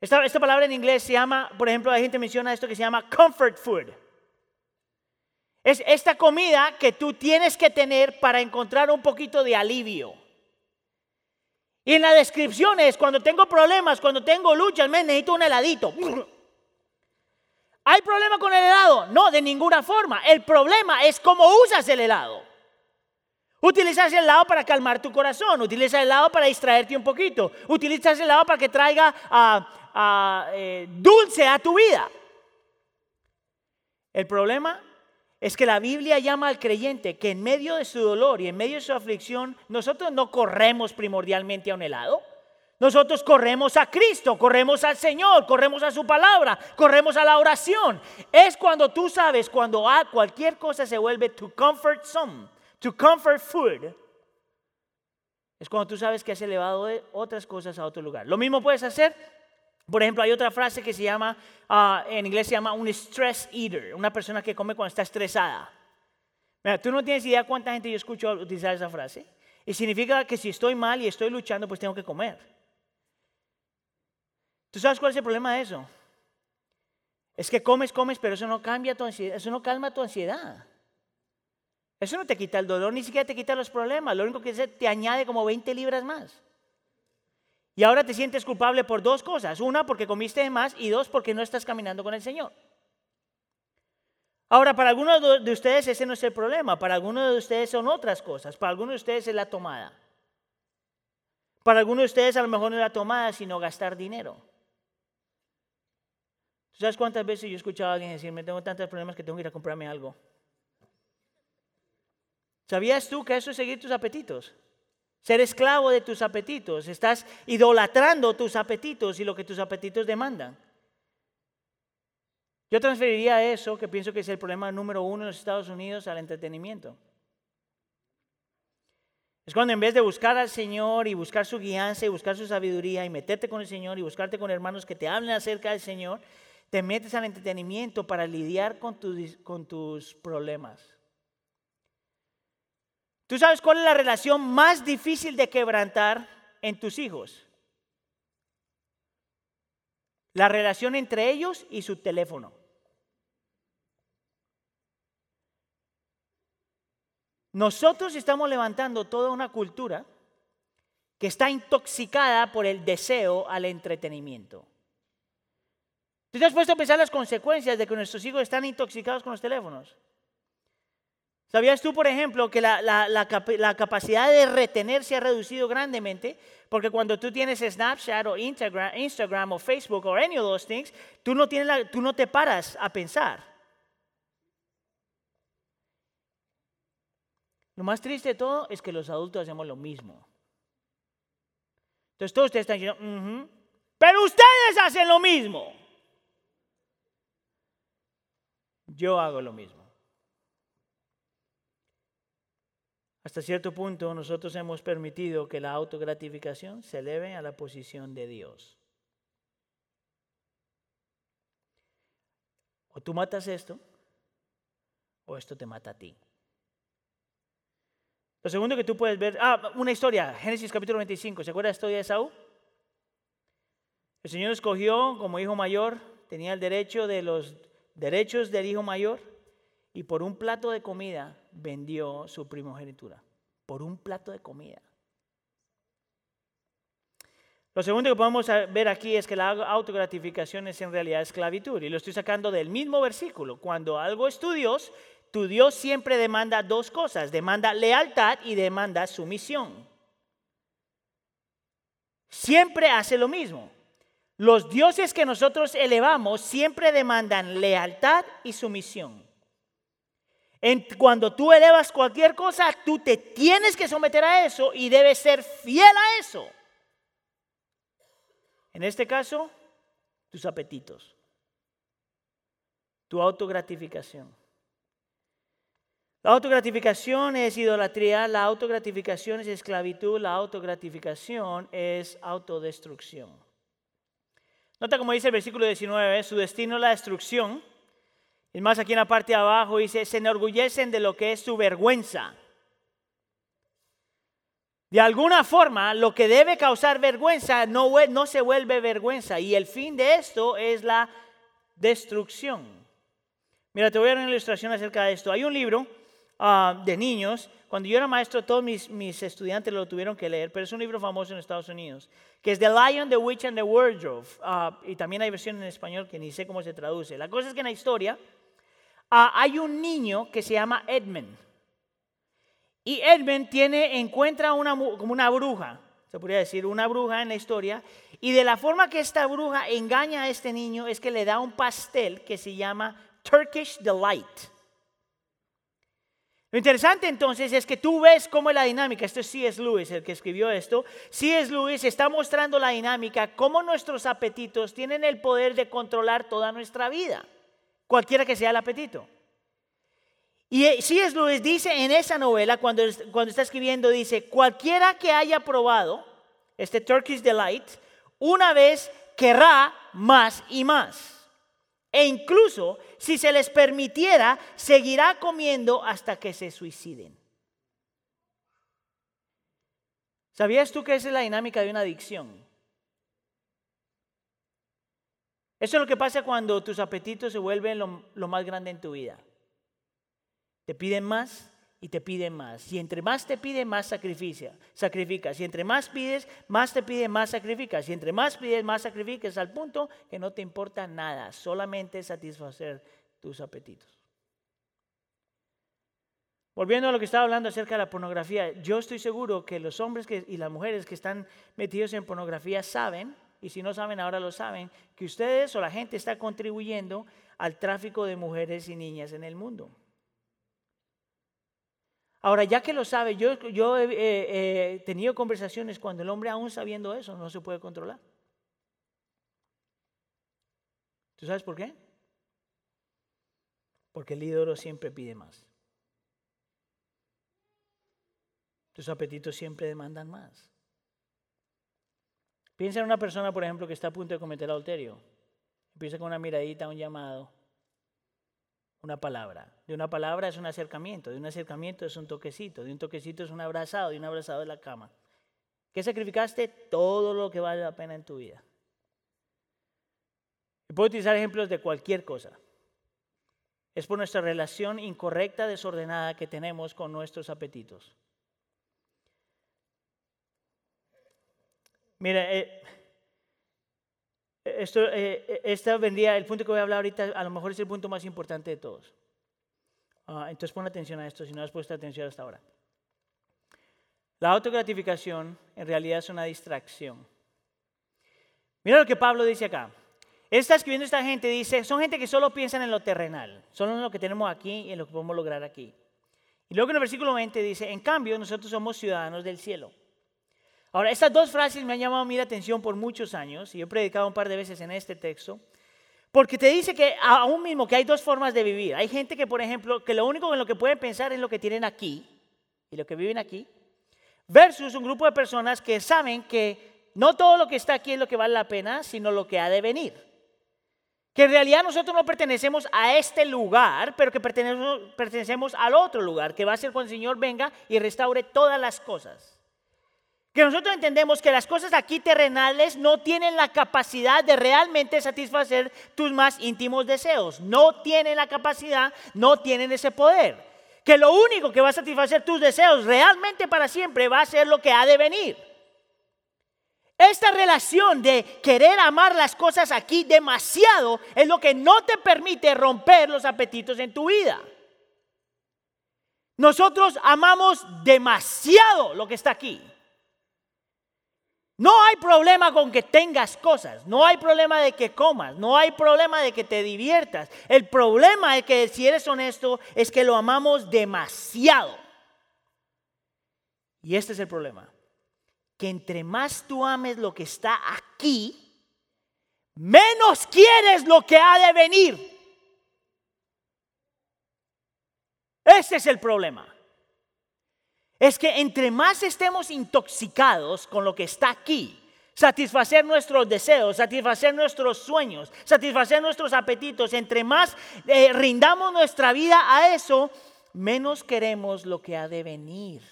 Esta, esta palabra en inglés se llama, por ejemplo, la gente menciona esto que se llama comfort food. Es esta comida que tú tienes que tener para encontrar un poquito de alivio. Y en la descripción es, cuando tengo problemas, cuando tengo luchas, me necesito un heladito. ¿Hay problema con el helado? No, de ninguna forma. El problema es cómo usas el helado. Utilizas el helado para calmar tu corazón, utilizas el helado para distraerte un poquito, utilizas el helado para que traiga eh, dulce a tu vida. El problema es que la Biblia llama al creyente que en medio de su dolor y en medio de su aflicción, nosotros no corremos primordialmente a un helado. Nosotros corremos a Cristo, corremos al Señor, corremos a su palabra, corremos a la oración. Es cuando tú sabes, cuando cualquier cosa se vuelve tu comfort zone, tu comfort food. Es cuando tú sabes que has elevado otras cosas a otro lugar. Lo mismo puedes hacer por ejemplo, hay otra frase que se llama, ah, en inglés se llama un stress eater, una persona que come cuando está estresada. Mira, tú no tienes idea cuánta gente yo escucho utilizar esa frase. Y significa que si estoy mal y estoy luchando, pues tengo que comer. ¿Tú sabes cuál es el problema de eso? Es que comes, comes, pero eso no cambia tu ansiedad, eso no calma tu ansiedad. Eso no te quita el dolor, ni siquiera te quita los problemas. Lo único que te añade como 20 libras más. Y ahora te sientes culpable por dos cosas. Una, porque comiste más y dos, porque no estás caminando con el Señor. Ahora, para algunos de ustedes ese no es el problema. Para algunos de ustedes son otras cosas. Para algunos de ustedes es la tomada. Para algunos de ustedes a lo mejor no es la tomada, sino gastar dinero. ¿Sabes cuántas veces yo he escuchado a alguien decirme, tengo tantos problemas que tengo que ir a comprarme algo? ¿Sabías tú que eso es seguir tus apetitos? Ser esclavo de tus apetitos. Estás idolatrando tus apetitos y lo que tus apetitos demandan. Yo transferiría eso, que pienso que es el problema número uno en los Estados Unidos, al entretenimiento. Es cuando en vez de buscar al Señor y buscar su guianza y buscar su sabiduría y meterte con el Señor y buscarte con hermanos que te hablen acerca del Señor, te metes al entretenimiento para lidiar con tus, con tus problemas. ¿Tú sabes cuál es la relación más difícil de quebrantar en tus hijos? La relación entre ellos y su teléfono. Nosotros estamos levantando toda una cultura que está intoxicada por el deseo al entretenimiento. ¿Tú te has puesto a pensar las consecuencias de que nuestros hijos están intoxicados con los teléfonos? ¿Sabías tú, por ejemplo, que la, capacidad de retener se ha reducido grandemente? Porque cuando tú tienes Snapchat o Instagram, Instagram o Facebook o any of those things, tú no, te paras a pensar. Lo más triste de todo es que los adultos hacemos lo mismo. Entonces todos ustedes están diciendo, pero ustedes hacen lo mismo. Yo hago lo mismo. Hasta cierto punto nosotros hemos permitido que la autogratificación se eleve a la posición de Dios. O tú matas esto, o esto te mata a ti. Lo segundo que tú puedes ver, ah, una historia, Génesis capítulo 25, ¿se acuerda la historia de Saúl? El Señor escogió como hijo mayor, tenía el derecho de los derechos del hijo mayor y por un plato de comida vendió su primogenitura. Por un plato de comida. Lo segundo que podemos ver aquí es que la autogratificación es en realidad esclavitud. Y lo estoy sacando del mismo versículo. Cuando algo es tu Dios, tu Dios siempre demanda dos cosas. Demanda lealtad y demanda sumisión. Siempre hace lo mismo. Los dioses que nosotros elevamos siempre demandan lealtad y sumisión. En, cuando tú elevas cualquier cosa, tú te tienes que someter a eso y debes ser fiel a eso. En este caso, tus apetitos, tu autogratificación. La autogratificación es idolatría, la autogratificación es esclavitud, la autogratificación es autodestrucción. Nota como dice el versículo 19, su destino es la destrucción. Y más aquí en la parte de abajo dice, se enorgullecen de lo que es su vergüenza. De alguna forma, lo que debe causar vergüenza no, no se vuelve vergüenza. Y el fin de esto es la destrucción. Mira, te voy a dar una ilustración acerca de esto. Hay un libro ah, de niños. Cuando yo era maestro, todos mis, mis, estudiantes lo tuvieron que leer, pero es un libro famoso en Estados Unidos, que es The Lion, the Witch and the Wardrobe. Ah, y también hay versión en español que ni sé cómo se traduce. La cosa es que en la historia ah, hay un niño que se llama Edmund. Y Edmund tiene, encuentra una, como una bruja, se podría decir, una bruja en la historia. Y de la forma que esta bruja engaña a este niño es que le da un pastel que se llama Turkish Delight. Lo interesante entonces es que tú ves cómo es la dinámica. Esto es C.S. Lewis, el que escribió esto. C.S. Lewis está mostrando la dinámica, cómo nuestros apetitos tienen el poder de controlar toda nuestra vida, cualquiera que sea el apetito. Y C.S. Lewis dice en esa novela, cuando, cuando está escribiendo, dice, cualquiera que haya probado este Turkish Delight, una vez querrá más y más. E incluso si se les permitiera, seguirá comiendo hasta que se suiciden. ¿Sabías tú que esa es la dinámica de una adicción? Eso es lo que pasa cuando tus apetitos se vuelven lo, más grande en tu vida. Te piden más y te piden más. Y entre más te piden, más sacrificia, sacrificas. Y entre más pides, más te piden, más sacrificas. Y entre más pides, más sacrificas al punto que no te importa nada, solamente satisfacer tus apetitos. Volviendo a lo que estaba hablando acerca de la pornografía, yo estoy seguro que los hombres y las mujeres que están metidos en pornografía saben, y si no saben ahora lo saben, que ustedes o la gente está contribuyendo al tráfico de mujeres y niñas en el mundo. Ahora, ya que lo sabe, yo, he tenido conversaciones cuando el hombre aún sabiendo eso no se puede controlar. ¿Tú sabes por qué? Porque el ídolo siempre pide más. Tus apetitos siempre demandan más. Piensa en una persona, por ejemplo, que está a punto de cometer adulterio. Empieza con una miradita, un llamado una palabra. De una palabra es un acercamiento, de un acercamiento es un toquecito, de un toquecito es un abrazado, de un abrazado es la cama. ¿Qué sacrificaste? Todo lo que vale la pena en tu vida. Y puedo utilizar ejemplos de cualquier cosa. Es por nuestra relación incorrecta, desordenada que tenemos con nuestros apetitos. Mira, eh, esto, eh, esta vendría, el punto que voy a hablar ahorita, a lo mejor es el punto más importante de todos. Ah, entonces pon atención a esto, si no has puesto atención hasta ahora. La autogratificación en realidad es una distracción. Mira lo que Pablo dice acá. Está escribiendo esta gente, dice, son gente que solo piensan en lo terrenal, solo en lo que tenemos aquí y en lo que podemos lograr aquí. Y luego en el versículo 20 dice, en cambio nosotros somos ciudadanos del cielo. Ahora, estas dos frases me han llamado la atención por muchos años y he predicado un par de veces en este texto, porque te dice que aún mismo que hay dos formas de vivir. Hay gente que, por ejemplo, que lo único en lo que pueden pensar es lo que tienen aquí y lo que viven aquí, versus un grupo de personas que saben que no todo lo que está aquí es lo que vale la pena, sino lo que ha de venir. Que en realidad nosotros no pertenecemos a este lugar, pero que pertenecemos, pertenecemos al otro lugar, que va a ser cuando el Señor venga y restaure todas las cosas. Que nosotros entendemos que las cosas aquí terrenales no tienen la capacidad de realmente satisfacer tus más íntimos deseos. No tienen la capacidad, no tienen ese poder. Que lo único que va a satisfacer tus deseos realmente para siempre va a ser lo que ha de venir. Esta relación de querer amar las cosas aquí demasiado es lo que no te permite romper los apetitos en tu vida. Nosotros amamos demasiado lo que está aquí. No hay problema con que tengas cosas, no hay problema de que comas, no hay problema de que te diviertas. El problema es que si eres honesto es que lo amamos demasiado. Y este es el problema, que entre más tú ames lo que está aquí, menos quieres lo que ha de venir. Ese es el problema es que entre más estemos intoxicados con lo que está aquí, satisfacer nuestros deseos, satisfacer nuestros sueños, satisfacer nuestros apetitos, entre más eh, rindamos nuestra vida a eso, menos queremos lo que ha de venir.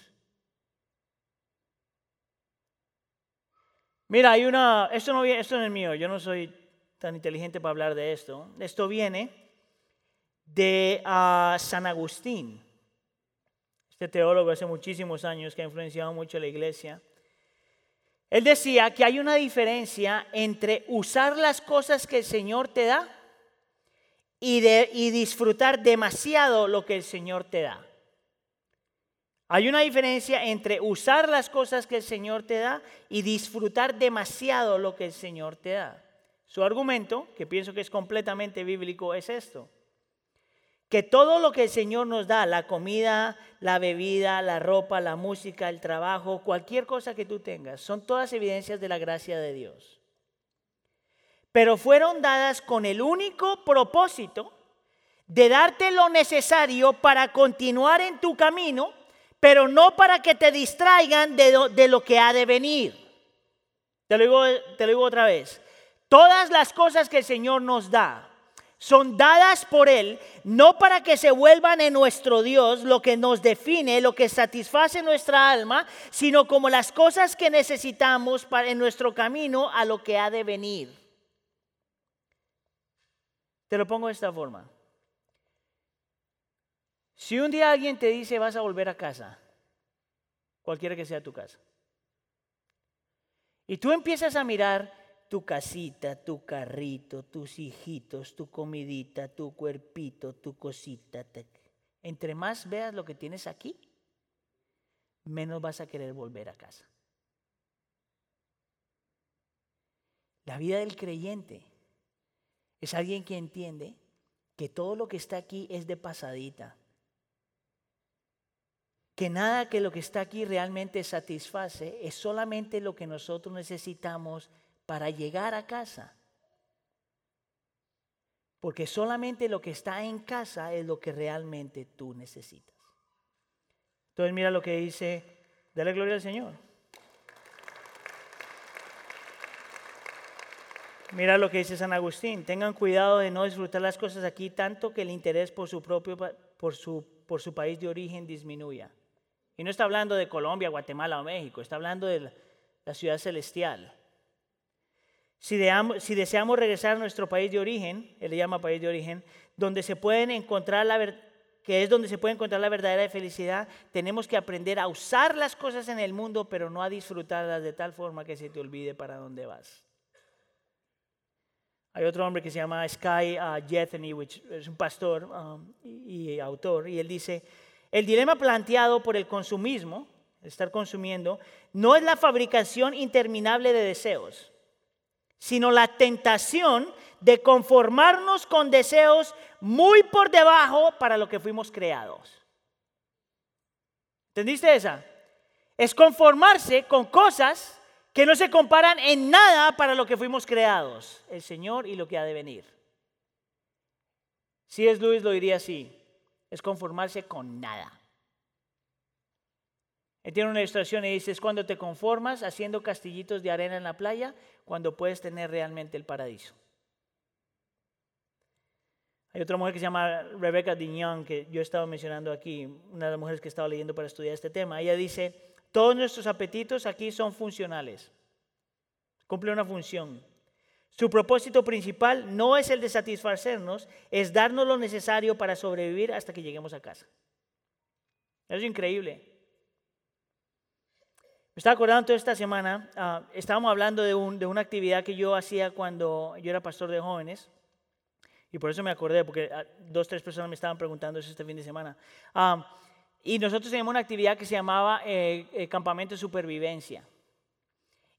Mira, hay una, esto no, esto no es mío, yo no soy tan inteligente para hablar de esto. Esto viene de ah, San Agustín este teólogo hace muchísimos años que ha influenciado mucho la iglesia, él decía que hay una diferencia entre usar las cosas que el Señor te da y disfrutar demasiado lo que el Señor te da. Hay una diferencia entre usar las cosas que el Señor te da y disfrutar demasiado lo que el Señor te da. Su argumento, que pienso que es completamente bíblico, es esto que todo lo que el Señor nos da, la comida, la bebida, la ropa, la música, el trabajo, cualquier cosa que tú tengas, son todas evidencias de la gracia de Dios. Pero fueron dadas con el único propósito de darte lo necesario para continuar en tu camino, pero no para que te distraigan de lo, que ha de venir. Te lo, digo, te lo digo otra vez. Todas las cosas que el Señor nos da, son dadas por Él, no para que se vuelvan en nuestro Dios lo que nos define, lo que satisface nuestra alma, sino como las cosas que necesitamos para, en nuestro camino a lo que ha de venir. Te lo pongo de esta forma. Si un día alguien te dice vas a volver a casa, cualquiera que sea tu casa, y tú empiezas a mirar tu casita, tu carrito, tus hijitos, tu comidita, tu cuerpito, tu cosita. Entre más veas lo que tienes aquí, menos vas a querer volver a casa. La vida del creyente es alguien que entiende que todo lo que está aquí es de pasadita. Que nada que lo que está aquí realmente satisface, es solamente lo que nosotros necesitamos para llegar a casa. Porque solamente lo que está en casa es lo que realmente tú necesitas. Entonces mira lo que dice, dale gloria al Señor. Mira lo que dice San Agustín, tengan cuidado de no disfrutar las cosas aquí tanto que el interés por su propio por su, por su país de origen disminuya. Y no está hablando de Colombia, Guatemala o México, está hablando de la ciudad celestial. Si, deseamos regresar a nuestro país de origen, él le llama país de origen, donde se pueden encontrar la que es donde se puede encontrar la verdadera felicidad, tenemos que aprender a usar las cosas en el mundo, pero no a disfrutarlas de tal forma que se te olvide para dónde vas. Hay otro hombre que se llama Sky uh, Jethany, es un pastor um, y, autor, y él dice, el dilema planteado por el consumismo, estar consumiendo, no es la fabricación interminable de deseos, sino la tentación de conformarnos con deseos muy por debajo para lo que fuimos creados. ¿Entendiste esa? Es conformarse con cosas que no se comparan en nada para lo que fuimos creados, el Señor y lo que ha de venir. Si es Luis lo diría así, es conformarse con nada. Él tiene una ilustración y dice, es cuando te conformas haciendo castillitos de arena en la playa, cuando puedes tener realmente el paraíso. Hay otra mujer que se llama Rebecca Dignon, que yo estaba mencionando aquí, una de las mujeres que estaba leyendo para estudiar este tema. Ella dice, Todos nuestros apetitos aquí son funcionales. Cumple una función. Su propósito principal no es el de satisfacernos, es darnos lo necesario para sobrevivir hasta que lleguemos a casa. Eso es increíble. Me estaba acordando esta semana, ah, estábamos hablando de, un, de, una actividad que yo hacía cuando yo era pastor de jóvenes, y por eso me acordé, porque ah, dos, tres personas me estaban preguntando eso este fin de semana. Ah, y nosotros teníamos una actividad que se llamaba eh, eh, Campamento de Supervivencia.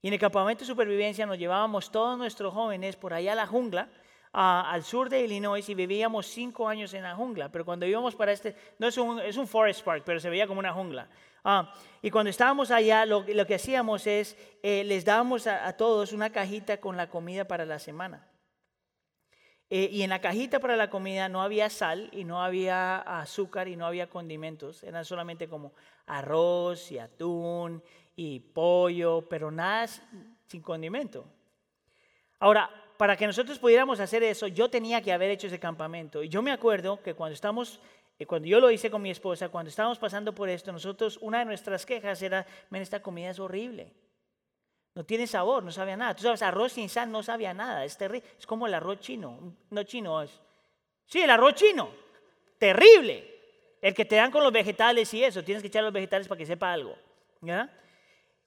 Y en el campamento de supervivencia nos llevábamos todos nuestros jóvenes por allá a la jungla, al sur de Illinois, y vivíamos cinco años en la jungla. Pero cuando íbamos para este, no es un, es un forest park, pero se veía como una jungla. Ah, y cuando estábamos allá, lo, lo que hacíamos es, eh, les dábamos a, todos una cajita con la comida para la semana. Eh, y en la cajita para la comida no había sal y no había azúcar y no había condimentos. Eran solamente como arroz y atún y pollo, pero nada sin condimento. Ahora, para que nosotros pudiéramos hacer eso, yo tenía que haber hecho ese campamento. Y yo me acuerdo que cuando estamos, eh, cuando yo lo hice con mi esposa, cuando estábamos pasando por esto, nosotros, una de nuestras quejas era, men, esta comida es horrible. No tiene sabor, no sabía nada. Tú sabes, arroz sin sal no sabía nada, es terrible. Es como el arroz chino. No chino, es. Sí, el arroz chino. Terrible. El que te dan con los vegetales y eso. Tienes que echar los vegetales para que sepa algo. ¿Ya?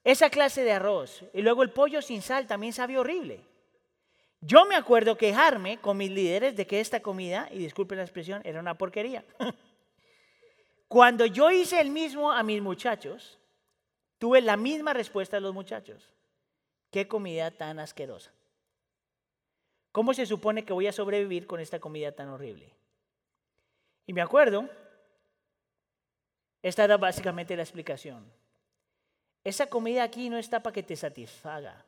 Esa clase de arroz. Y luego el pollo sin sal también sabe horrible. Yo me acuerdo quejarme con mis líderes de que esta comida, y disculpen la expresión, era una porquería. Cuando yo hice el mismo a mis muchachos, tuve la misma respuesta de los muchachos. Qué comida tan asquerosa. ¿Cómo se supone que voy a sobrevivir con esta comida tan horrible? Y me acuerdo, esta era básicamente la explicación. Esa comida aquí no está para que te satisfaga.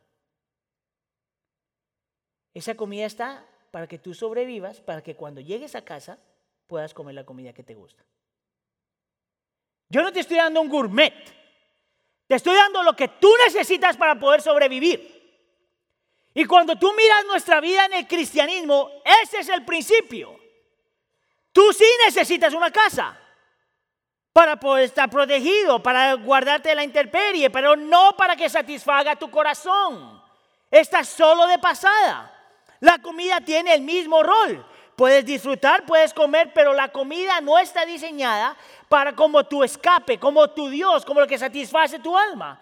Esa comida está para que tú sobrevivas, para que cuando llegues a casa puedas comer la comida que te gusta. Yo no te estoy dando un gourmet. Te estoy dando lo que tú necesitas para poder sobrevivir. Y cuando tú miras nuestra vida en el cristianismo, ese es el principio. Tú sí necesitas una casa para poder estar protegido, para guardarte de la intemperie, pero no para que satisfaga tu corazón. Estás solo de pasada. La comida tiene el mismo rol. Puedes disfrutar, puedes comer, pero la comida no está diseñada para como tu escape, como tu Dios, como lo que satisface tu alma.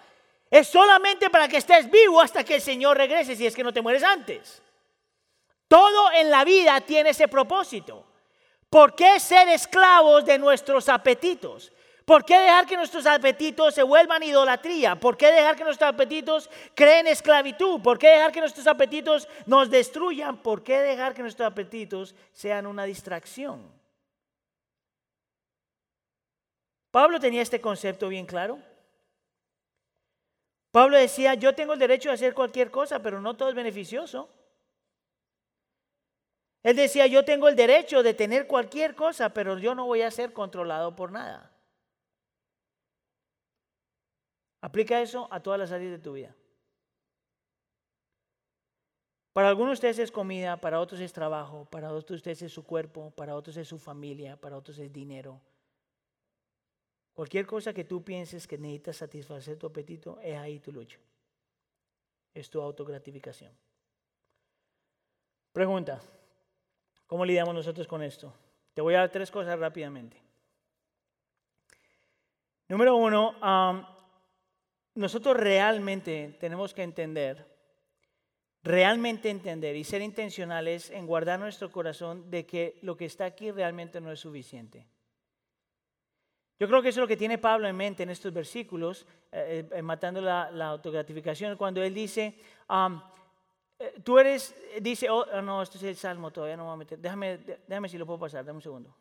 Es solamente para que estés vivo hasta que el Señor regrese, si es que no te mueres antes. Todo en la vida tiene ese propósito. ¿Por qué ser esclavos de nuestros apetitos? ¿Por qué dejar que nuestros apetitos se vuelvan idolatría? ¿Por qué dejar que nuestros apetitos creen esclavitud? ¿Por qué dejar que nuestros apetitos nos destruyan? ¿Por qué dejar que nuestros apetitos sean una distracción? Pablo tenía este concepto bien claro. Pablo decía, yo tengo el derecho de hacer cualquier cosa, pero no todo es beneficioso. Él decía, yo tengo el derecho de tener cualquier cosa, pero yo no voy a ser controlado por nada. Aplica eso a todas las áreas de tu vida. Para algunos de ustedes es comida, para otros es trabajo, para otros de ustedes es su cuerpo, para otros es su familia, para otros es dinero. Cualquier cosa que tú pienses que necesitas satisfacer tu apetito, es ahí tu lucha. Es tu autogratificación. Pregunta. ¿Cómo lidiamos nosotros con esto? Te voy a dar tres cosas rápidamente. Número uno, nosotros realmente tenemos que entender, realmente entender y ser intencionales en guardar nuestro corazón de que lo que está aquí realmente no es suficiente. Yo creo que eso es lo que tiene Pablo en mente en estos versículos, eh, eh, matando la, autogratificación, cuando él dice, eh, tú eres, dice, oh, no, esto es el Salmo, todavía no me voy a meter. Déjame, déjame si lo puedo pasar, dame un segundo.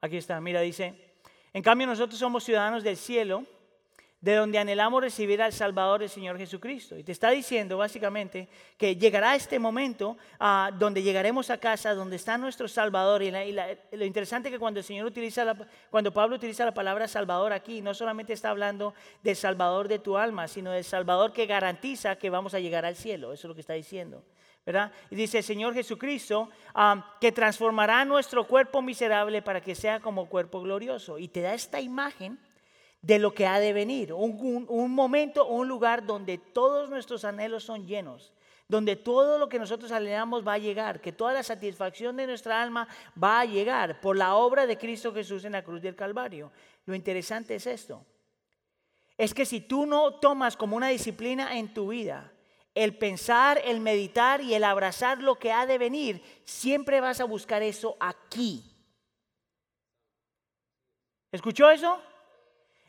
Aquí está, mira, dice, en cambio nosotros somos ciudadanos del cielo de donde anhelamos recibir al Salvador, el Señor Jesucristo. Y te está diciendo básicamente que llegará este momento a donde llegaremos a casa, donde está nuestro Salvador. Y, lo interesante es que cuando el Señor utiliza, cuando Pablo utiliza la palabra Salvador aquí, no solamente está hablando del Salvador de tu alma, sino del Salvador que garantiza que vamos a llegar al cielo. Eso es lo que está diciendo. Y dice el Señor Jesucristo que transformará nuestro cuerpo miserable para que sea como cuerpo glorioso. Y te da esta imagen de lo que ha de venir, un, un momento, un lugar donde todos nuestros anhelos son llenos, donde todo lo que nosotros anhelamos va a llegar, que toda la satisfacción de nuestra alma va a llegar por la obra de Cristo Jesús en la cruz del Calvario. Lo interesante es esto, es que si tú no tomas como una disciplina en tu vida, el pensar, el meditar y el abrazar lo que ha de venir, siempre vas a buscar eso aquí. ¿Escuchó eso?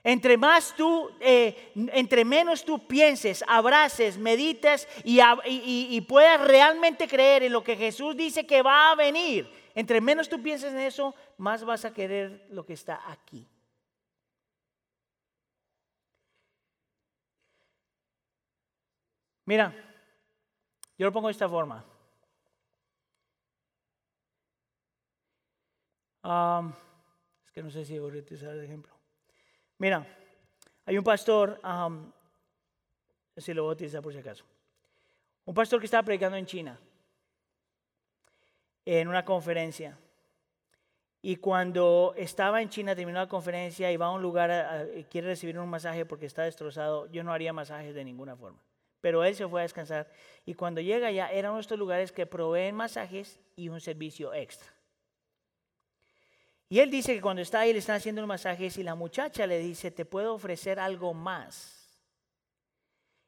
Entre más tú, eh, entre menos tú pienses, abraces, medites y, y, puedas realmente creer en lo que Jesús dice que va a venir, entre menos tú pienses en eso, más vas a querer lo que está aquí. Mira, yo lo pongo de esta forma. es que no sé si voy a utilizar el ejemplo. Mira, hay un pastor, si lo voy a utilizar por si acaso, un pastor que estaba predicando en China, en una conferencia. Y cuando estaba en China, terminó la conferencia y va a un lugar, y quiere recibir un masaje porque está destrozado, yo no haría masajes de ninguna forma. Pero él se fue a descansar. Y cuando llega allá, eran estos lugares que proveen masajes y un servicio extra. Y él dice que cuando está ahí le están haciendo los masajes y la muchacha le dice, te puedo ofrecer algo más.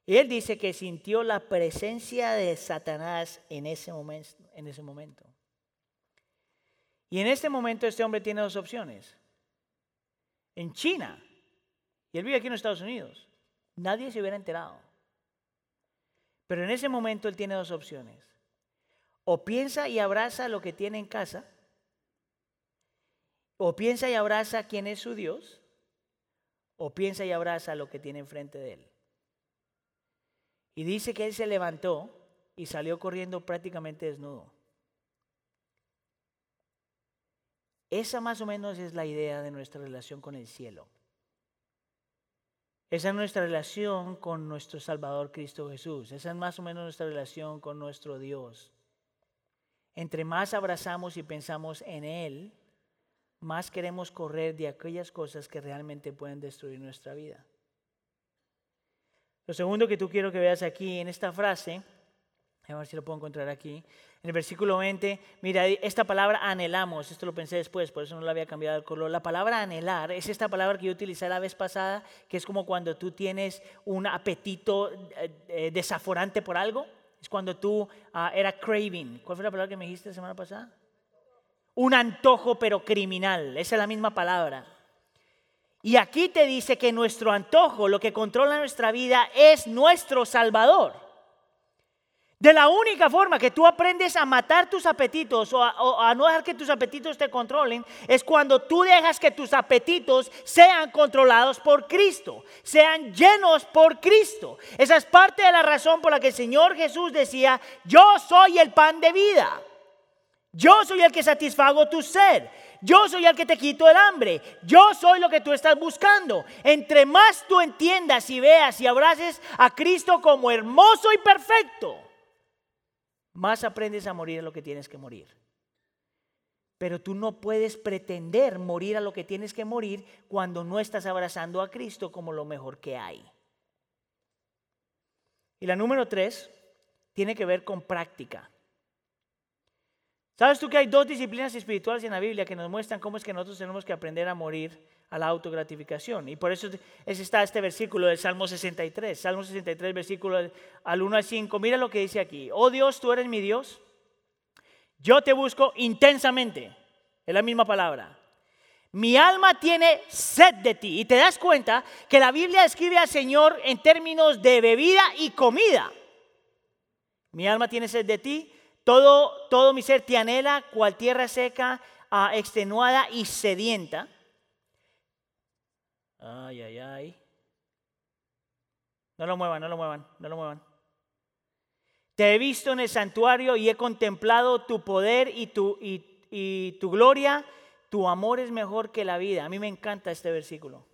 Y él dice que sintió la presencia de Satanás en ese momento. En ese momento. Y en este momento este hombre tiene dos opciones. En China, y él vive aquí en los Estados Unidos, nadie se hubiera enterado. Pero en ese momento él tiene dos opciones. O piensa y abraza lo que tiene en casa, o piensa y abraza quién es su Dios, o piensa y abraza lo que tiene enfrente de él. Y dice que él se levantó y salió corriendo prácticamente desnudo. Esa más o menos es la idea de nuestra relación con el cielo. Esa es nuestra relación con nuestro Salvador Cristo Jesús. Esa es más o menos nuestra relación con nuestro Dios. Entre más abrazamos y pensamos en Él, más queremos correr de aquellas cosas que realmente pueden destruir nuestra vida. Lo segundo que tú quiero que veas aquí en esta frase, a ver si lo puedo encontrar aquí, en el versículo 20, mira, esta palabra anhelamos, esto lo pensé después, por eso no lo había cambiado el color. La palabra anhelar es esta palabra que yo utilicé la vez pasada, que es como cuando tú tienes un apetito eh, eh, desaforante por algo. Es cuando tú ah, era craving. ¿Cuál fue la palabra que me dijiste la semana pasada? un antojo pero criminal, esa es la misma palabra. Y aquí te dice que nuestro antojo, lo que controla nuestra vida, es nuestro Salvador. De la única forma que tú aprendes a matar tus apetitos o a, no dejar que tus apetitos te controlen es cuando tú dejas que tus apetitos sean controlados por Cristo, sean llenos por Cristo. Esa es parte de la razón por la que el Señor Jesús decía, yo soy el pan de vida. Yo soy el que satisfago tu sed. Yo soy el que te quito el hambre. Yo soy lo que tú estás buscando. Entre más tú entiendas y veas y abraces a Cristo como hermoso y perfecto, más aprendes a morir a lo que tienes que morir. Pero tú no puedes pretender morir a lo que tienes que morir cuando no estás abrazando a Cristo como lo mejor que hay. Y la número tres tiene que ver con práctica. ¿Sabes tú que hay dos disciplinas espirituales en la Biblia que nos muestran cómo es que nosotros tenemos que aprender a morir a la autogratificación? Y por eso está este versículo del Salmo 63, Salmo 63, versículo al 1 al 5. Mira lo que dice aquí. Oh Dios, tú eres mi Dios. Yo te busco intensamente. Es la misma palabra. Mi alma tiene sed de ti. Y te das cuenta que la Biblia escribe al Señor en términos de bebida y comida. Mi alma tiene sed de ti todo, todo mi ser te anhela, cual tierra seca, ah, extenuada y sedienta. Ay, ay, ay. No lo muevan, no lo muevan, no lo muevan. Te he visto en el santuario y he contemplado tu poder y tu, y, y tu gloria. Tu amor es mejor que la vida. A mí me encanta este versículo.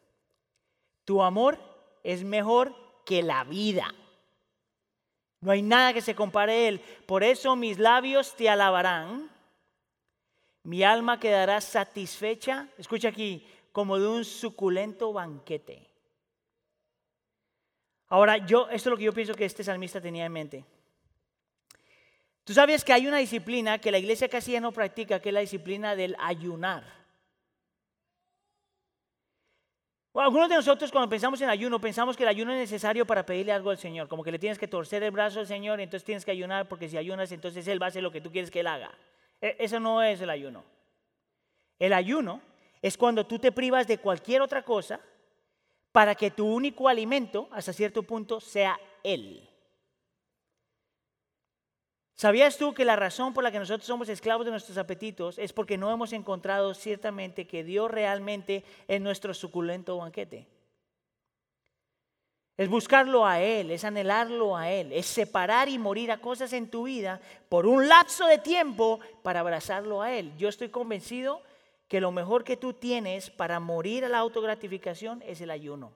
Tu amor es mejor que la vida. No hay nada que se compare a Él. Por eso mis labios te alabarán. Mi alma quedará satisfecha, escucha aquí, como de un suculento banquete. Ahora, yo, esto es lo que yo pienso que este salmista tenía en mente. Tú sabes que hay una disciplina que la iglesia casi ya no practica, que es la disciplina del ayunar. Algunos de nosotros cuando pensamos en ayuno, pensamos que el ayuno es necesario para pedirle algo al Señor, como que le tienes que torcer el brazo al Señor entonces tienes que ayunar porque si ayunas entonces Él va a hacer lo que tú quieres que Él haga. E, eso no es el ayuno. El ayuno es cuando tú te privas de cualquier otra cosa para que tu único alimento, hasta cierto punto, sea Él. ¿Sabías tú que la razón por la que nosotros somos esclavos de nuestros apetitos es porque no hemos encontrado ciertamente que Dios realmente es nuestro suculento banquete? Es buscarlo a Él, es anhelarlo a Él, es separar y morir a cosas en tu vida por un lapso de tiempo para abrazarlo a Él. Yo estoy convencido que lo mejor que tú tienes para morir a la autogratificación es el ayuno.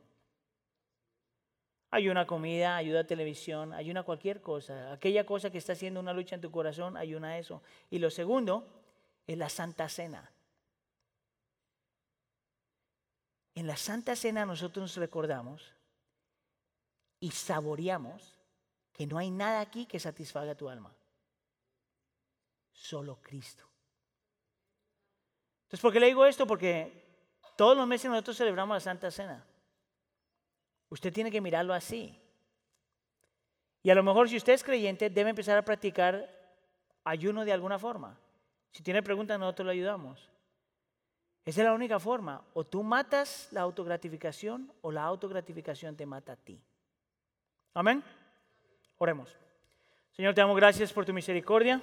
Ayuna comida, ayuda a televisión, ayuna cualquier cosa. Aquella cosa que está haciendo una lucha en tu corazón, ayuna eso. Y lo segundo es la Santa Cena. En la Santa Cena nosotros nos recordamos y saboreamos que no hay nada aquí que satisfaga tu alma. Solo Cristo. Entonces, ¿por qué le digo esto? Porque todos los meses nosotros celebramos la Santa Cena. Usted tiene que mirarlo así. Y a lo mejor si usted es creyente, debe empezar a practicar ayuno de alguna forma. Si tiene preguntas, nosotros le ayudamos. Esa es la única forma. O tú matas la autogratificación o la autogratificación te mata a ti. Amén. Oremos. Señor, te damos gracias por tu misericordia.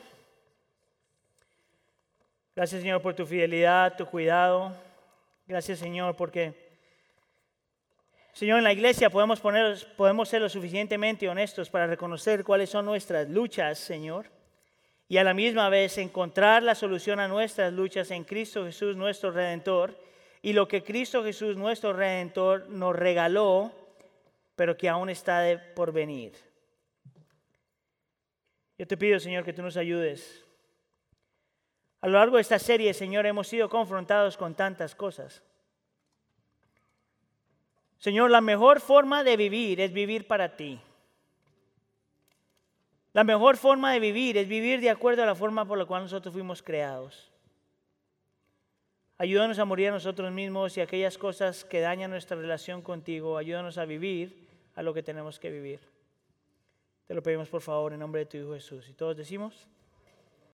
Gracias, Señor, por tu fidelidad, tu cuidado. Gracias, Señor, porque Señor, en la iglesia podemos, poner, ser lo suficientemente honestos para reconocer cuáles son nuestras luchas, Señor, y a la misma vez encontrar la solución a nuestras luchas en Cristo Jesús, nuestro Redentor, y lo que Cristo Jesús, nuestro Redentor, nos regaló, pero que aún está por venir. Yo te pido, Señor, que tú nos ayudes. A lo largo de esta serie, Señor, hemos sido confrontados con tantas cosas. Señor, la mejor forma de vivir es vivir para ti. La mejor forma de vivir es vivir de acuerdo a la forma por la cual nosotros fuimos creados. Ayúdanos a morir a nosotros mismos y aquellas cosas que dañan nuestra relación contigo. Ayúdanos a vivir a lo que tenemos que vivir. Te lo pedimos por favor en nombre de tu Hijo Jesús. Y todos decimos...